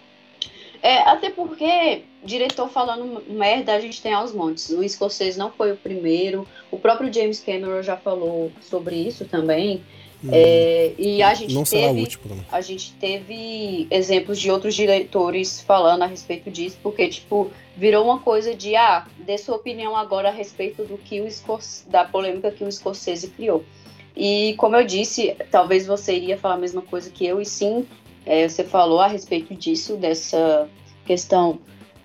É, até porque diretor falando merda a gente tem aos montes. O Scorsese não foi o primeiro. O próprio James Cameron já falou sobre isso também. Hum, é, e a gente não teve, será o último também. A gente teve exemplos de outros diretores falando a respeito disso, porque, tipo, virou uma coisa de, ah, dê sua opinião agora a respeito do que o Scorsese, da polêmica que o Scorsese criou. E como eu disse, talvez você iria falar a mesma coisa que eu, e sim, é, você falou a respeito disso, dessa questão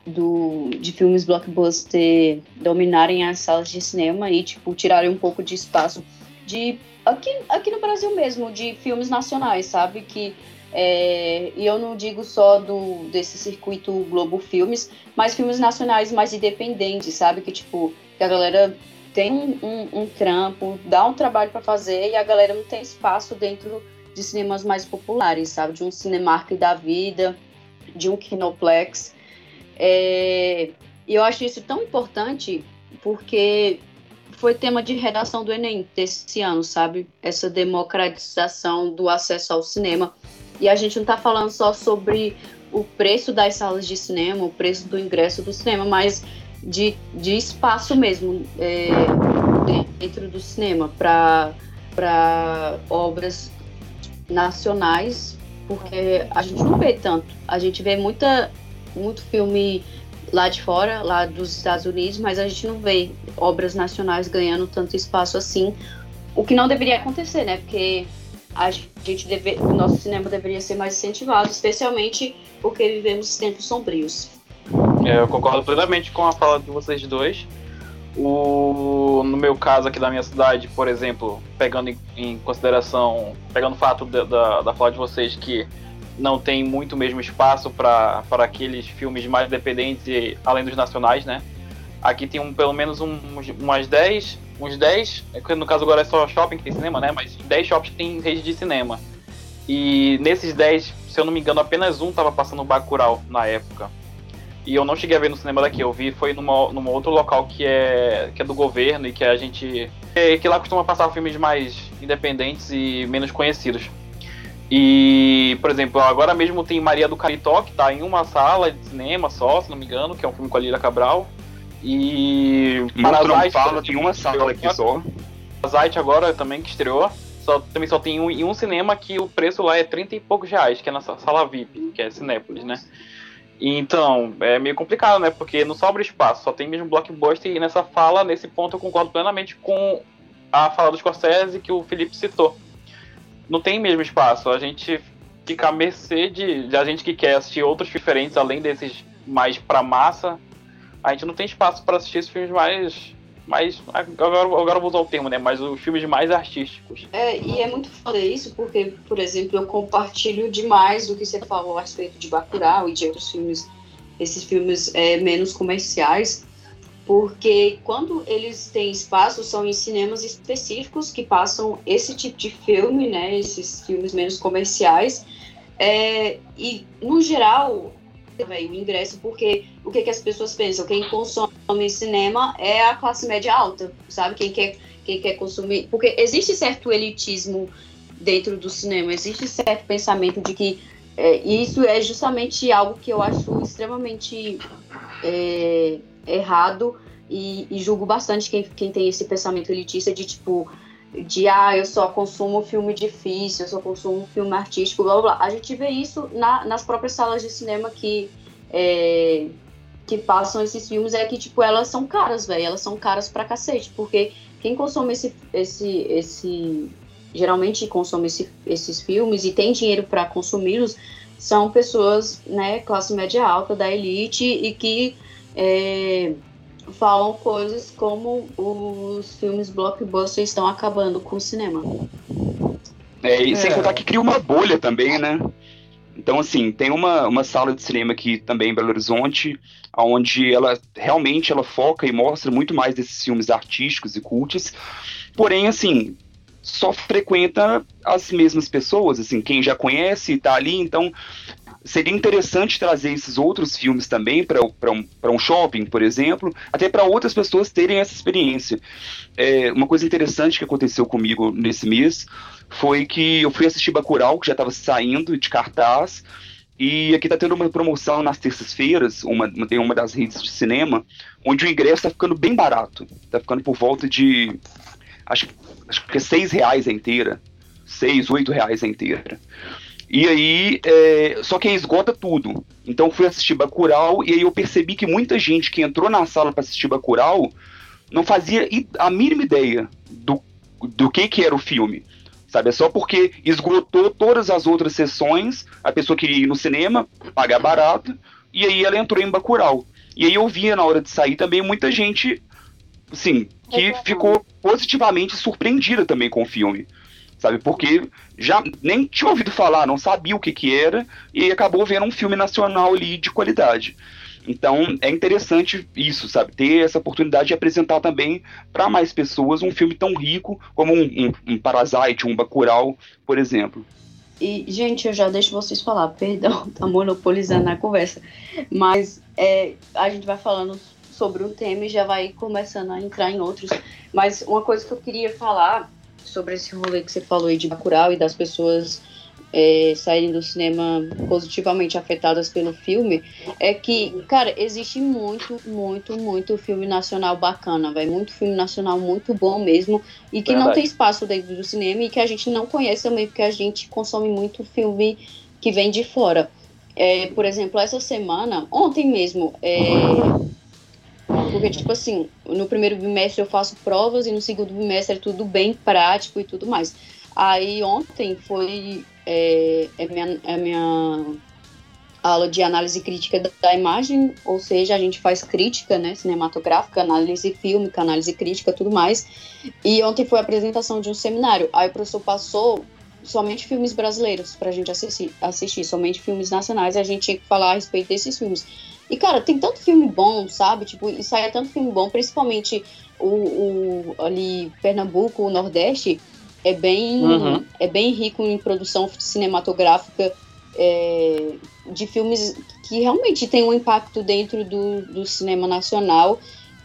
do, de filmes blockbuster dominarem as salas de cinema e, tipo, tirarem um pouco de espaço de aqui, aqui no Brasil mesmo, de filmes nacionais, sabe? Que é, e eu não digo só do desse circuito Globo Filmes, mas filmes nacionais mais independentes, sabe? Que tipo, que a galera tem um, um, um trampo, dá um trabalho para fazer e a galera não tem espaço dentro de cinemas mais populares, sabe? De um Cinemark da vida, de um Kinoplex. É, e eu acho isso tão importante porque foi tema de redação do Enem desse ano, sabe? Essa democratização do acesso ao cinema. E a gente não está falando só sobre o preço das salas de cinema, o preço do ingresso do cinema, mas de, de espaço mesmo é, dentro do cinema para obras nacionais, porque a gente não vê tanto. A gente vê muita, muito filme lá de fora, lá dos Estados Unidos, mas a gente não vê obras nacionais ganhando tanto espaço assim, o que não deveria acontecer, né? Porque a gente deve, o nosso cinema deveria ser mais incentivado, especialmente porque vivemos tempos sombrios. É, eu concordo plenamente com a fala de vocês dois. O, no meu caso aqui da minha cidade, por exemplo, pegando em, em consideração, pegando o fato da, da fala de vocês que não tem muito mesmo espaço para aqueles filmes mais independentes e além dos nacionais, né? Aqui tem um, pelo menos um, umas 10, uns 10, é no caso agora é só shopping que tem cinema, né? Mas 10 shoppings que tem rede de cinema. E nesses 10, se eu não me engano, apenas um tava passando Bacurau na época. E eu não cheguei a ver no cinema daqui, eu vi foi numa, numa outro local que é, que é do governo e que a gente. que lá costuma passar filmes mais independentes e menos conhecidos. E, por exemplo, agora mesmo tem Maria do Caritó, que tá em uma sala de cinema só, se não me engano, que é um filme com a Lila Cabral. E. E Parasite, fala, tem uma sala aqui só. Parasite agora também que estreou. Só, também só tem um, em um cinema que o preço lá é 30 e poucos reais, que é na sala VIP, que é Cinépolis, né? Então, é meio complicado, né? Porque não sobra espaço, só tem mesmo blockbuster. E nessa fala, nesse ponto, eu concordo plenamente com a fala do Scorsese que o Felipe citou não tem mesmo espaço. A gente fica à mercê de, de a gente que quer assistir outros diferentes, além desses mais pra massa. A gente não tem espaço para assistir esses filmes mais. mais agora, agora eu vou usar o termo, né? Mas os filmes mais artísticos. É, e é muito foda isso, porque, por exemplo, eu compartilho demais do que você falou a respeito de Bacurau e de outros filmes, esses filmes é, menos comerciais porque quando eles têm espaço são em cinemas específicos que passam esse tipo de filme, né, esses filmes menos comerciais, é, e no geral o ingresso, porque o que, que as pessoas pensam? Quem consome cinema é a classe média alta, sabe? Quem quer, quem quer consumir. Porque existe certo elitismo dentro do cinema, existe certo pensamento de que é, isso é justamente algo que eu acho extremamente. É, errado e, e, julgo bastante quem, quem tem esse pensamento elitista de tipo de ah, eu só consumo filme difícil, eu só consumo filme artístico, blá blá blá. A gente vê isso na, nas próprias salas de cinema que é, que passam esses filmes é que tipo elas são caras, velho, elas são caras pra cacete, porque quem consome esse esse esse geralmente consome esse, esses filmes e tem dinheiro para consumi-los são pessoas, né, classe média alta da elite e que é, falam coisas como os filmes blockbuster estão acabando com o cinema. É, e sem é. contar que cria uma bolha também, né? Então, assim, tem uma, uma sala de cinema aqui também em Belo Horizonte, onde ela realmente ela foca e mostra muito mais desses filmes artísticos e cultos. Porém, assim, só frequenta as mesmas pessoas, assim, quem já conhece está ali, então seria interessante trazer esses outros filmes também para um, um shopping, por exemplo, até para outras pessoas terem essa experiência. É, uma coisa interessante que aconteceu comigo nesse mês foi que eu fui assistir Bacurau, que já estava saindo de cartaz, E aqui tá tendo uma promoção nas terças-feiras, uma, tem uma das redes de cinema, onde o ingresso tá ficando bem barato. Tá ficando por volta de. Acho, acho que é seis reais a inteira. Seis, oito reais a inteira. E aí, é, só que aí esgota tudo. Então fui assistir Bacurau e aí eu percebi que muita gente que entrou na sala para assistir Bacurau não fazia a mínima ideia do, do que que era o filme. Sabe, é só porque esgotou todas as outras sessões, a pessoa queria ir no cinema, pagar barato, e aí ela entrou em Bacurau. E aí eu via na hora de sair também muita gente, assim, que ficou positivamente surpreendida também com o filme sabe? Porque já nem tinha ouvido falar, não sabia o que que era e acabou vendo um filme nacional ali de qualidade. Então é interessante isso, sabe? Ter essa oportunidade de apresentar também para mais pessoas um filme tão rico como um, um, um Parasite, um Bacurau, por exemplo. E, gente, eu já deixo vocês falar, perdão, [LAUGHS] tá monopolizando a conversa. Mas é, a gente vai falando sobre um tema e já vai começando a entrar em outros. Mas uma coisa que eu queria falar sobre esse rolê que você falou aí de Bacurau e das pessoas é, saírem do cinema positivamente afetadas pelo filme, é que, cara, existe muito, muito, muito filme nacional bacana, vai Muito filme nacional muito bom mesmo, e que Verdade. não tem espaço dentro do cinema e que a gente não conhece também, porque a gente consome muito filme que vem de fora. É, por exemplo, essa semana, ontem mesmo, é, porque, tipo assim, no primeiro bimestre eu faço provas e no segundo bimestre é tudo bem prático e tudo mais. Aí ontem foi é, é minha, é minha aula de análise crítica da imagem, ou seja, a gente faz crítica né, cinematográfica, análise fílmica, análise crítica, tudo mais. E ontem foi a apresentação de um seminário. Aí o professor passou somente filmes brasileiros para a gente assistir, assistir, somente filmes nacionais, e a gente tinha que falar a respeito desses filmes. E, cara, tem tanto filme bom, sabe? Tipo, e sai tanto filme bom, principalmente o, o ali Pernambuco, o Nordeste, é bem, uhum. é bem rico em produção cinematográfica é, de filmes que realmente tem um impacto dentro do, do cinema nacional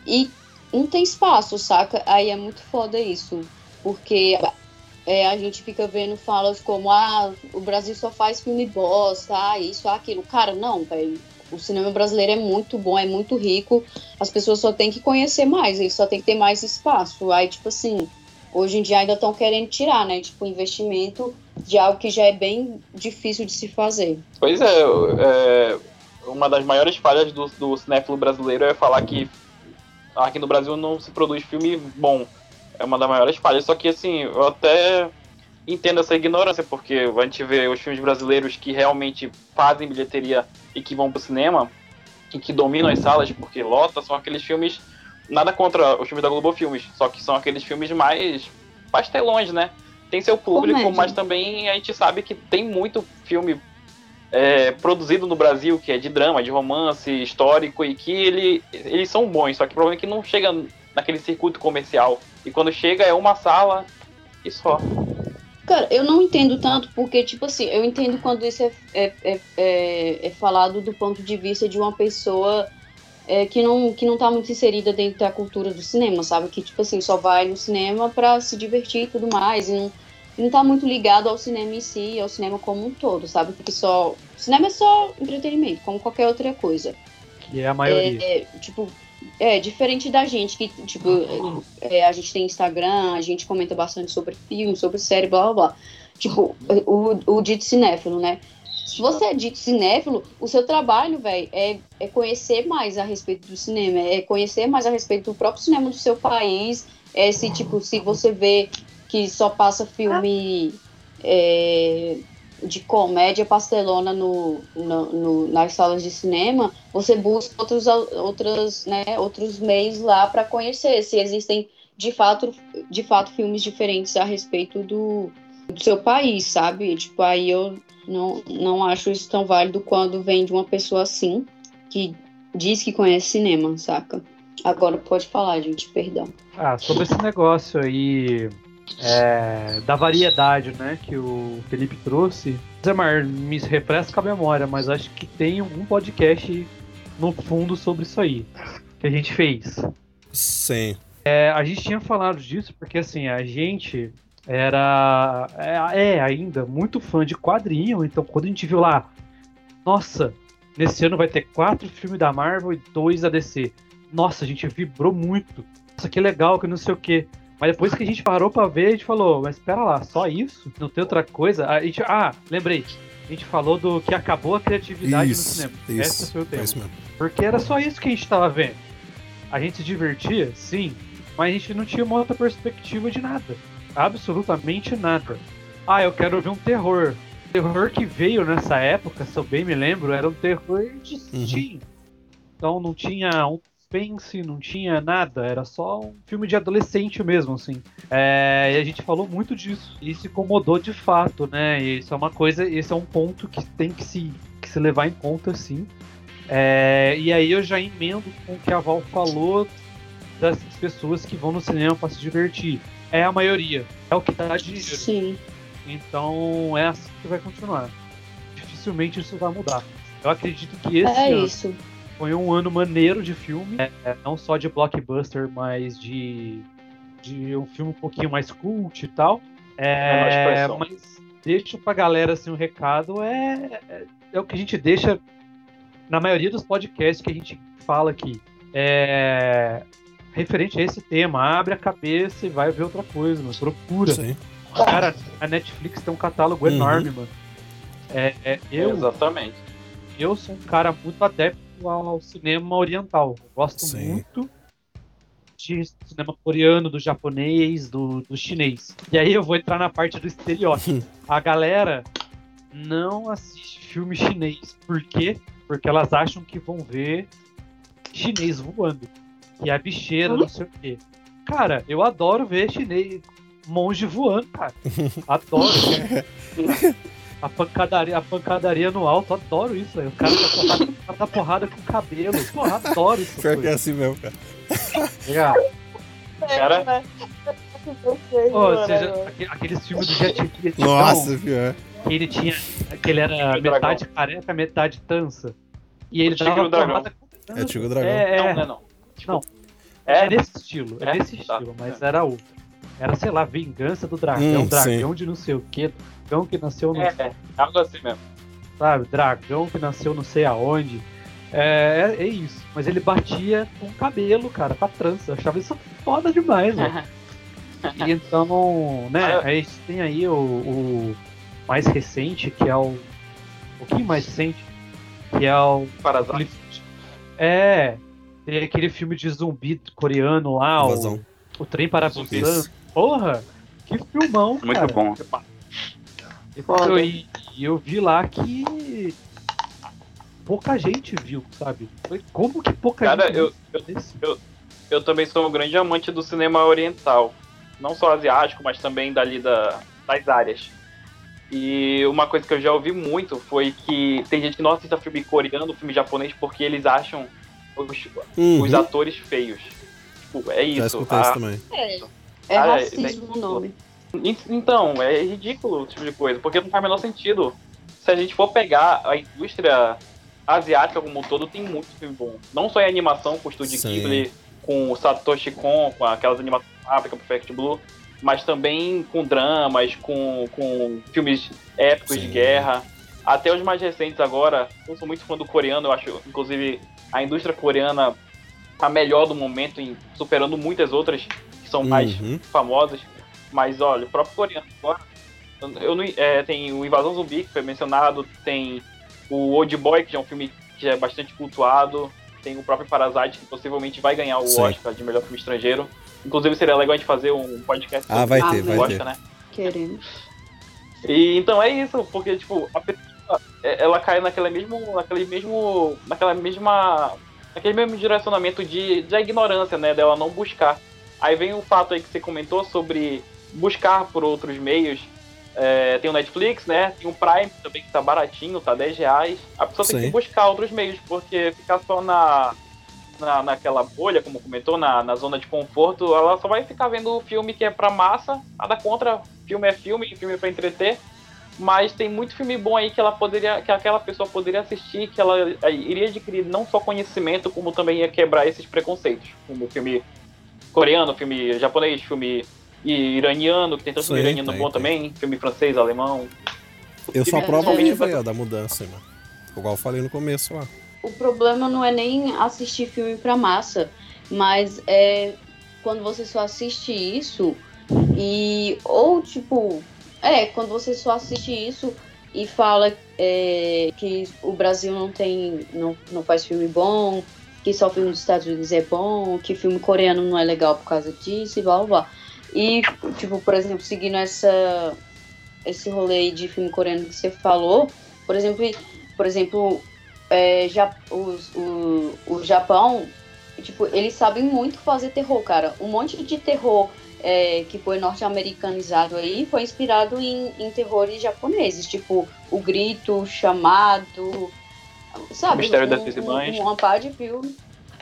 e não tem espaço, saca? Aí é muito foda isso, porque é, a gente fica vendo falas como, ah, o Brasil só faz filme bosta, ah, isso, aquilo. Cara, não, velho o cinema brasileiro é muito bom, é muito rico. As pessoas só têm que conhecer mais, eles só tem que ter mais espaço. Aí, tipo assim, hoje em dia ainda estão querendo tirar, né? Tipo, investimento de algo que já é bem difícil de se fazer. Pois é, é uma das maiores falhas do, do cinéfilo brasileiro é falar que aqui no Brasil não se produz filme bom. É uma das maiores falhas. Só que, assim, eu até entendo essa ignorância, porque a gente vê os filmes brasileiros que realmente fazem bilheteria e que vão pro cinema e que dominam as salas porque lota, são aqueles filmes. Nada contra os filmes da Globo Filmes, só que são aqueles filmes mais pastelões, né? Tem seu público, Comédia. mas também a gente sabe que tem muito filme é, produzido no Brasil que é de drama, de romance histórico e que ele, eles são bons, só que o problema é que não chega naquele circuito comercial. E quando chega é uma sala e só. Cara, eu não entendo tanto, porque, tipo assim, eu entendo quando isso é, é, é, é, é falado do ponto de vista de uma pessoa é, que, não, que não tá muito inserida dentro da cultura do cinema, sabe? Que, tipo assim, só vai no cinema pra se divertir e tudo mais, e não, e não tá muito ligado ao cinema em si, ao cinema como um todo, sabe? Porque só. Cinema é só entretenimento, como qualquer outra coisa. Que é a maioria. É, tipo, é, diferente da gente, que, tipo, é, a gente tem Instagram, a gente comenta bastante sobre filme, sobre série, blá blá blá. Tipo, o, o dito cinéfilo, né? Se você é dito cinéfilo, o seu trabalho, velho, é, é conhecer mais a respeito do cinema, é conhecer mais a respeito do próprio cinema do seu país. É se, tipo, se você vê que só passa filme é, de comédia pastelona no, no, no, nas salas de cinema, você busca outros, outros, né, outros meios lá para conhecer se existem de fato, de fato filmes diferentes a respeito do, do seu país, sabe? Tipo, aí eu não, não acho isso tão válido quando vem de uma pessoa assim, que diz que conhece cinema, saca? Agora pode falar, gente, perdão. Ah, sobre esse negócio aí é, da variedade, né, que o Felipe trouxe. Zé Mar, me refresca a memória, mas acho que tem um podcast no fundo sobre isso aí que a gente fez. Sim. É, a gente tinha falado disso porque assim a gente era é, é, ainda muito fã de quadrinho, então quando a gente viu lá Nossa, nesse ano vai ter quatro filmes da Marvel e dois da DC. Nossa, a gente vibrou muito. Nossa, que legal, que não sei o quê. Mas depois que a gente parou pra ver, a gente falou, mas espera lá, só isso? Não tem outra coisa? A gente, ah, lembrei. A gente falou do que acabou a criatividade Isso, no cinema. isso. Esse foi o É tema. mesmo. Porque era só isso que a gente tava vendo. A gente se divertia, sim, mas a gente não tinha uma outra perspectiva de nada. Absolutamente nada. Ah, eu quero ver um terror. O terror que veio nessa época, se eu bem me lembro, era um terror de Uhum. Steam. Então não tinha um suspense, não tinha nada, era só um filme de adolescente mesmo, assim. É, e a gente falou muito disso. E isso incomodou de fato, né? E isso é uma coisa, esse é um ponto que tem que se, que se levar em conta, sim. É, e aí eu já emendo com o que a Val falou das pessoas que vão no cinema para se divertir. É a maioria. É o que dá dinheiro. Sim. Então é assim que vai continuar. Dificilmente isso vai mudar. Eu acredito que esse É ano isso. Foi um ano maneiro de filme, é, não só de blockbuster, mas de, de um filme um pouquinho mais cult e tal. É, expressão. mas deixa pra galera assim um recado é, é, é o que a gente deixa na maioria dos podcasts que a gente fala aqui. É, referente a esse tema, abre a cabeça e vai ver outra coisa, mano. Procura. Sim. Cara, a Netflix tem um catálogo Uhum. enorme, mano. É, é, eu, Exatamente. eu sou um cara muito adepto ao cinema oriental. Eu gosto Sim. muito de cinema coreano, do japonês, do, do chinês. E aí eu vou entrar na parte do estereótipo. [LAUGHS] A galera não assiste filme chinês. Por quê? Porque elas acham que vão ver chinês voando. Que é a bicheira, não sei o quê. Cara, eu adoro ver chinês, monge voando, cara. [LAUGHS] Adoro. [LAUGHS] A pancadaria, a pancadaria no alto, adoro isso, velho. O cara tá porrada, cara tá porrada com o cabelo. Porra, adoro isso. Pior que é assim mesmo, cara. Legal. Cara- Ô, seja, aque- aqueles filmes do Jet Li, Nossa, pior. que ele tinha. que ele era metade careca, metade tança. E ele Dragão. porrada com. É Tigo Dragão. É, Não, é, não é não. Não. É, é nesse estilo, é, É? nesse Tá. estilo, mas era outro. Era, sei lá, vingança do dragão, Hum, dragão de não sei o que, dragão que nasceu no é, é, algo assim mesmo. sabe? Dragão que nasceu não sei aonde. É, é, é isso. Mas ele batia com o cabelo, cara, com a trança. Eu achava isso foda demais, mano. [LAUGHS] E então, né, a gente tem aí o, o mais recente, que é o. Um pouquinho mais recente, que é o. Parasite. É. Tem aquele filme de zumbi coreano lá, o, Invasão. O Trem para. Busan. Porra! Que filmão, Muito cara. bom. Então, e, eu vi lá que pouca gente viu, sabe? Foi como que pouca Cara, gente eu, viu eu, esse? eu também sou um grande amante do cinema oriental. Não só asiático, mas também dali da, das áreas. E uma coisa que eu já ouvi muito foi que tem gente que não assiste filme coreano, filme japonês, porque eles acham os, Uhum. os atores feios. Tipo, é Já isso. escutei a- isso também. É, é Ah, é, racismo o nome. En- Então, é ridículo esse tipo de coisa, porque não faz o menor sentido. Se a gente for pegar a indústria asiática como um todo, tem muito filme bom. Não só em animação, com o Estúdio Sim. Ghibli, com o Satoshi Kon, com aquelas animações África Perfect Blue, mas também com dramas, com, com filmes épicos de Sim. guerra. Até os mais recentes agora, eu sou muito fã do coreano, eu acho, inclusive, a indústria coreana a melhor do momento, em, superando muitas outras que são mais Uhum. famosas. Mas olha, o próprio coreano agora. Eu não, é, tem o Invasão Zumbi, que foi mencionado, tem o Old Boy, que já é um filme que é bastante cultuado, tem o próprio Parasite, que possivelmente vai ganhar o Sim. Oscar de melhor filme estrangeiro. Inclusive seria legal a gente fazer um podcast Ah, vai ter, vai Oscar, ter. né? Querendo. E então é isso, porque tipo, a pessoa, é- ela cai naquele mesmo, naquele mesmo, naquela mesma, naquele mesmo direcionamento de, de ignorância, né, dela não buscar. Aí vem o fato aí que você comentou sobre buscar por outros meios. É, tem o Netflix, né? Tem o Prime também que tá baratinho, tá 10 reais. A pessoa tem Sim. que buscar outros meios, porque ficar só na, na, naquela bolha, como comentou, na, na zona de conforto, ela só vai ficar vendo o filme que é pra massa, nada contra, filme é filme, filme é pra entreter, mas tem muito filme bom aí que ela poderia, que aquela pessoa poderia assistir, que ela eh, iria adquirir não só conhecimento, como também ia quebrar esses preconceitos, como filme coreano, filme japonês, filme iraniano, que tem tanto filme iraniano tem, bom tem. também, filme francês, alemão. Eu sou a É, é, é. da mudança, mano. igual eu falei no começo lá. O problema não é nem assistir filme pra massa, mas é quando você só assiste isso e. Ou tipo. É, quando você só assiste isso e fala é, que o Brasil não tem. Não, não faz filme bom, que só filme dos Estados Unidos é bom, que filme coreano não é legal por causa disso e blá blá blá. E, tipo, por exemplo, seguindo essa, esse rolê de filme coreano que você falou, por exemplo, por exemplo é, já, os, o, o Japão, tipo, eles sabem muito fazer terror, cara. Um monte de terror é, que foi norte-americanizado aí foi inspirado em, em terrores japoneses, tipo O Grito, o Chamado, sabe? O Mistério um, das Visões. Um, uma par de filme.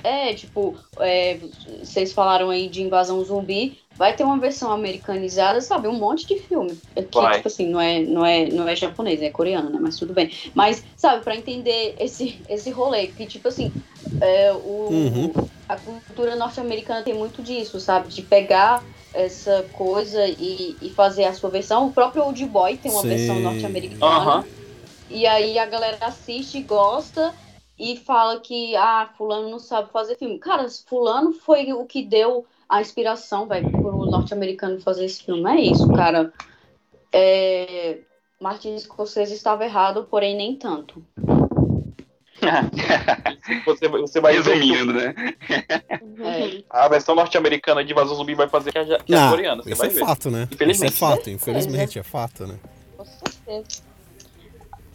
É, tipo, é, vocês falaram aí de invasão zumbi, vai ter uma versão americanizada, sabe? Um monte de filme. Que, Vai. tipo assim, não é, não, é, não é japonês, é coreano, né? Mas tudo bem. Mas, sabe, pra entender esse, esse rolê, que, tipo assim, é, o, Uhum. a cultura norte-americana tem muito disso, sabe? De pegar essa coisa e, e fazer a sua versão. O próprio Old Boy tem uma Sim. versão norte-americana. E aí a galera assiste, gosta e fala que, ah, fulano não sabe fazer filme. Cara, fulano foi o que deu a inspiração, velho, pro norte-americano fazer esse filme. É isso, cara. É... Martin Scorsese estava errado, porém nem tanto. [LAUGHS] você, você vai Resumindo, né? É. [LAUGHS] a versão norte-americana de Invasão Zumbi vai fazer que é, ja- que é Não, coreana. Você isso vai é ver. fato, né? Isso é Infelizmente. fato, infelizmente é fato, né? Com certeza.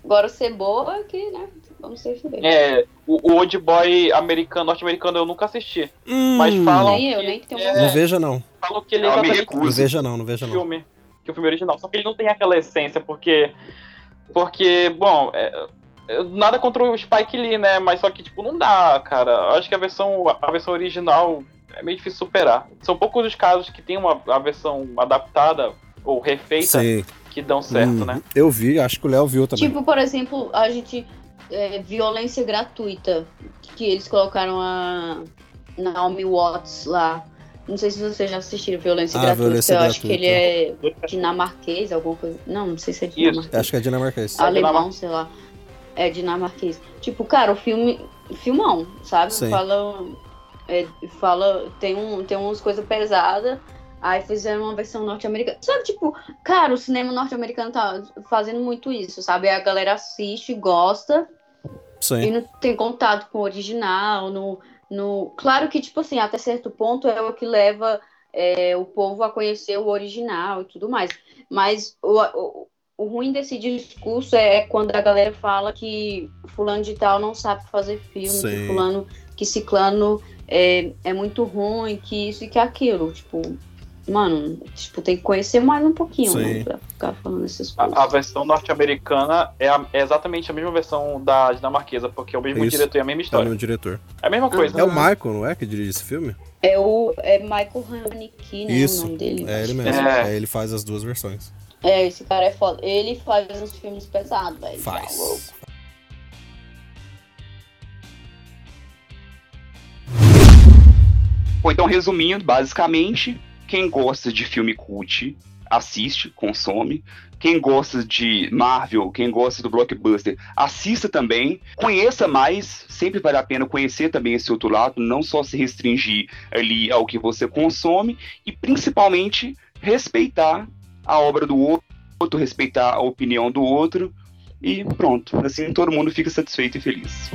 Agora ser boa é que, né? Vamos ser fiéis. É, o, o Old Boy americano, norte-americano eu nunca assisti. Mas Hum, falam Nem eu, que, nem tenho é, Não veja não, falam que ele é exatamente não veja não, não veja o não. filme, que o filme original. Só que ele não tem aquela essência, porque. Porque, bom, é, é, nada contra o Spike Lee, né? Mas só que, tipo, não dá, cara. Eu acho que a versão, a versão original é meio difícil superar. São poucos os casos que tem uma a versão adaptada ou refeita Sei. que dão certo, Hum, né? Eu vi, acho que o Léo viu também. Tipo, por exemplo, a gente. é, violência gratuita. Que eles colocaram a Naomi Watts lá. Não sei se vocês já assistiram Violência Ah, Gratuita. Violência eu acho que Gratuita. ele é dinamarquês, alguma coisa. Não, não sei se é Isso. dinamarquês. Acho que é dinamarquês. Alemão, sei lá. É dinamarquês. Tipo, cara, o filme. Filmão, sabe? Sim. Fala. é, fala. Tem, um, tem umas coisas pesadas. Aí fizeram uma versão norte-americana. Sabe, tipo, cara, o cinema norte-americano tá fazendo muito isso, sabe? A galera assiste, gosta e Sim. não tem contato com o original. No, no... Claro que, tipo assim, até certo ponto é o que leva é, o povo a conhecer o original e tudo mais. Mas o, o, o ruim desse discurso é quando a galera fala que fulano de tal não sabe fazer filme, Sim. que fulano, que ciclano é, é muito ruim, que isso e que aquilo. Tipo, mano, tipo, tem que conhecer mais um pouquinho, Sim. né? Pra ficar falando essas coisas. A, a versão norte-americana é, é exatamente a mesma versão da dinamarquesa, porque é o mesmo Isso. diretor e a mesma É o história. meu diretor. É a mesma coisa. É o Michael, não é, que dirige esse filme? É o é Michael Haneke, né? Isso. O nome dele. É ele mesmo. É. É, ele faz as duas versões. É, esse cara é foda. Ele faz uns filmes pesados, velho. Tá louco. Faz. Bom, então resumindo, basicamente, quem gosta de filme cult, assiste, consome. Quem gosta de Marvel, quem gosta do blockbuster, assista também. Conheça mais, sempre vale a pena conhecer também esse outro lado, não só se restringir ali ao que você consome e principalmente respeitar a obra do outro, respeitar a opinião do outro e pronto. Assim todo mundo fica satisfeito e feliz.